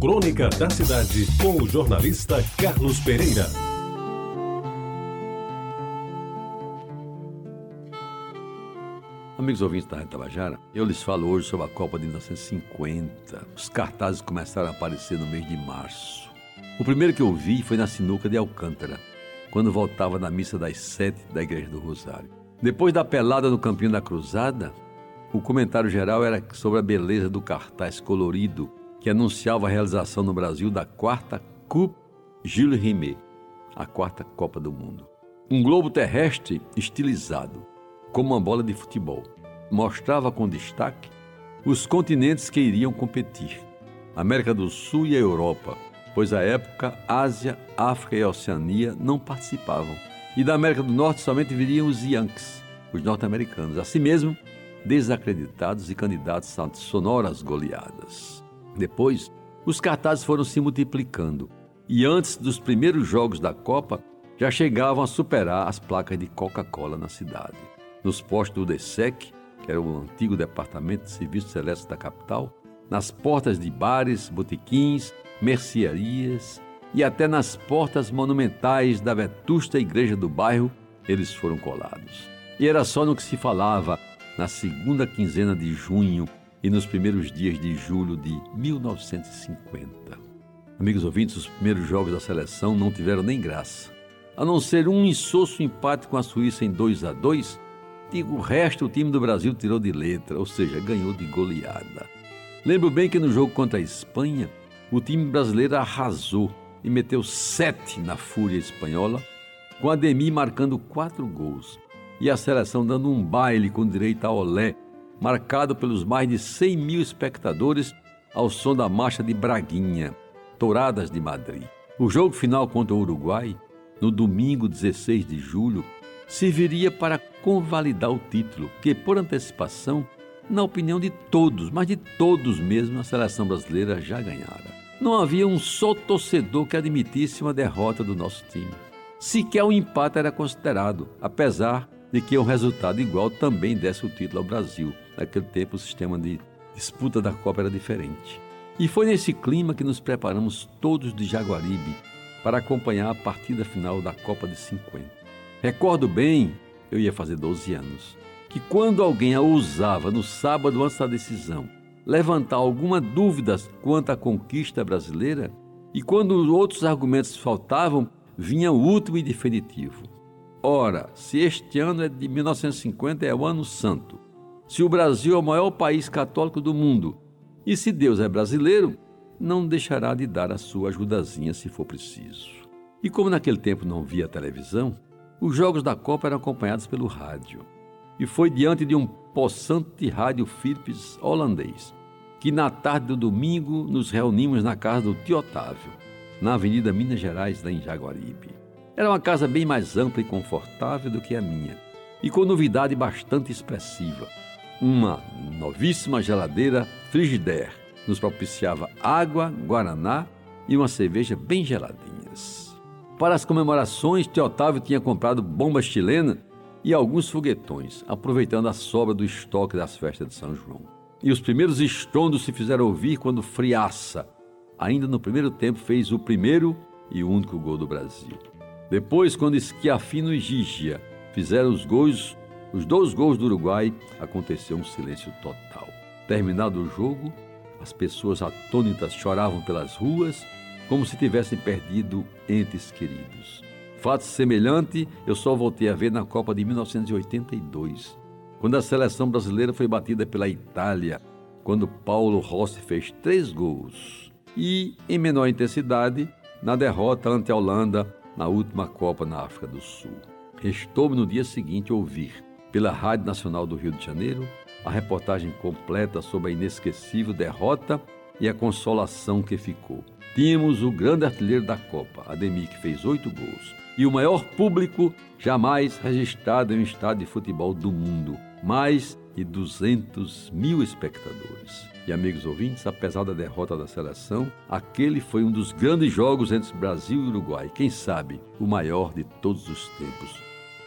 Crônica da Cidade, com o jornalista Carlos Pereira. Amigos ouvintes da Rede Tabajara, eu lhes falo hoje sobre a Copa de 1950. Os cartazes começaram a aparecer no mês de março. O primeiro que eu vi foi na sinuca de Alcântara, quando voltava da missa das sete da Igreja do Rosário. Depois da pelada no Campinho da Cruzada, o comentário geral era sobre a beleza do cartaz colorido que anunciava a realização no Brasil da quarta Coupe Gilles Rimet, a quarta Copa do Mundo. Um globo terrestre estilizado, como uma bola de futebol, mostrava com destaque os continentes que iriam competir: América do Sul e a Europa, pois à época Ásia, África e Oceania não participavam. E da América do Norte somente viriam os Yankees, os norte-americanos, assim mesmo desacreditados e candidatos a sonoras goleadas. Depois, os cartazes foram se multiplicando e antes dos primeiros jogos da Copa já chegavam a superar as placas de Coca-Cola na cidade. Nos postos do DESEC, que era o antigo Departamento de Serviços Celestes da capital, nas portas de bares, botequins, mercearias e até nas portas monumentais da vetusta igreja do bairro, eles foram colados. E era só no que se falava na segunda quinzena de junho e nos primeiros dias de julho de 1950. Amigos ouvintes, os primeiros jogos da seleção não tiveram nem graça. A não ser um insosso empate com a Suíça em 2 a 2, digo, o resto o time do Brasil tirou de letra, ou seja, ganhou de goleada. Lembro bem que no jogo contra a Espanha, o time brasileiro arrasou e meteu sete na fúria espanhola, com Ademir marcando quatro gols e a seleção dando um baile com direito a olé marcado pelos mais de 100 mil espectadores ao som da marcha de Braguinha, Touradas de Madrid. O jogo final contra o Uruguai, no domingo 16 de julho, serviria para convalidar o título, que por antecipação, na opinião de todos, mas de todos mesmo, a seleção brasileira já ganhara. Não havia um só torcedor que admitisse uma derrota do nosso time. Sequer o empate era considerado, apesar de que um resultado igual também desse o título ao Brasil. Naquele tempo, o sistema de disputa da Copa era diferente. E foi nesse clima que nos preparamos todos de Jaguaribe para acompanhar a partida final da Copa de 50. Recordo bem, eu ia fazer 12 anos, que quando alguém a ousava no sábado antes da decisão levantar alguma dúvida quanto à conquista brasileira, e quando outros argumentos faltavam, vinha o último e definitivo. Ora, se este ano é de 1950, é o ano santo. Se o Brasil é o maior país católico do mundo e se Deus é brasileiro, não deixará de dar a sua ajudazinha se for preciso. E como naquele tempo não via televisão, os jogos da Copa eram acompanhados pelo rádio. E foi diante de um possante rádio Philips holandês que na tarde do domingo nos reunimos na casa do tio Otávio, na Avenida Minas Gerais, lá em Jaguaribe. Era uma casa bem mais ampla e confortável do que a minha, e com novidade bastante expressiva. Uma novíssima geladeira Frigidaire nos propiciava água, guaraná e uma cerveja bem geladinhas. Para as comemorações, Teotávio tinha comprado bombas chilenas e alguns foguetões, aproveitando a sobra do estoque das festas de São João. E os primeiros estrondos se fizeram ouvir quando Friaça, ainda no primeiro tempo, fez o primeiro e único gol do Brasil. Depois, quando Schiaffino e Gigia fizeram os gols, os dois gols do Uruguai, aconteceu um silêncio total. Terminado o jogo, as pessoas atônitas choravam pelas ruas como se tivessem perdido entes queridos. Fato semelhante eu só voltei a ver na Copa de 1982, quando a seleção brasileira foi batida pela Itália, quando Paulo Rossi fez três gols. E, em menor intensidade, na derrota ante a Holanda na última Copa na África do Sul. Restou-me no dia seguinte ouvir, pela Rádio Nacional do Rio de Janeiro, a reportagem completa sobre a inesquecível derrota e a consolação que ficou. Tínhamos o grande artilheiro da Copa, Ademir, que fez oito gols, e o maior público jamais registrado em um estádio de futebol do mundo, mais de 200 mil espectadores. E amigos ouvintes, apesar da derrota da seleção, aquele foi um dos grandes jogos entre Brasil e Uruguai, quem sabe o maior de todos os tempos.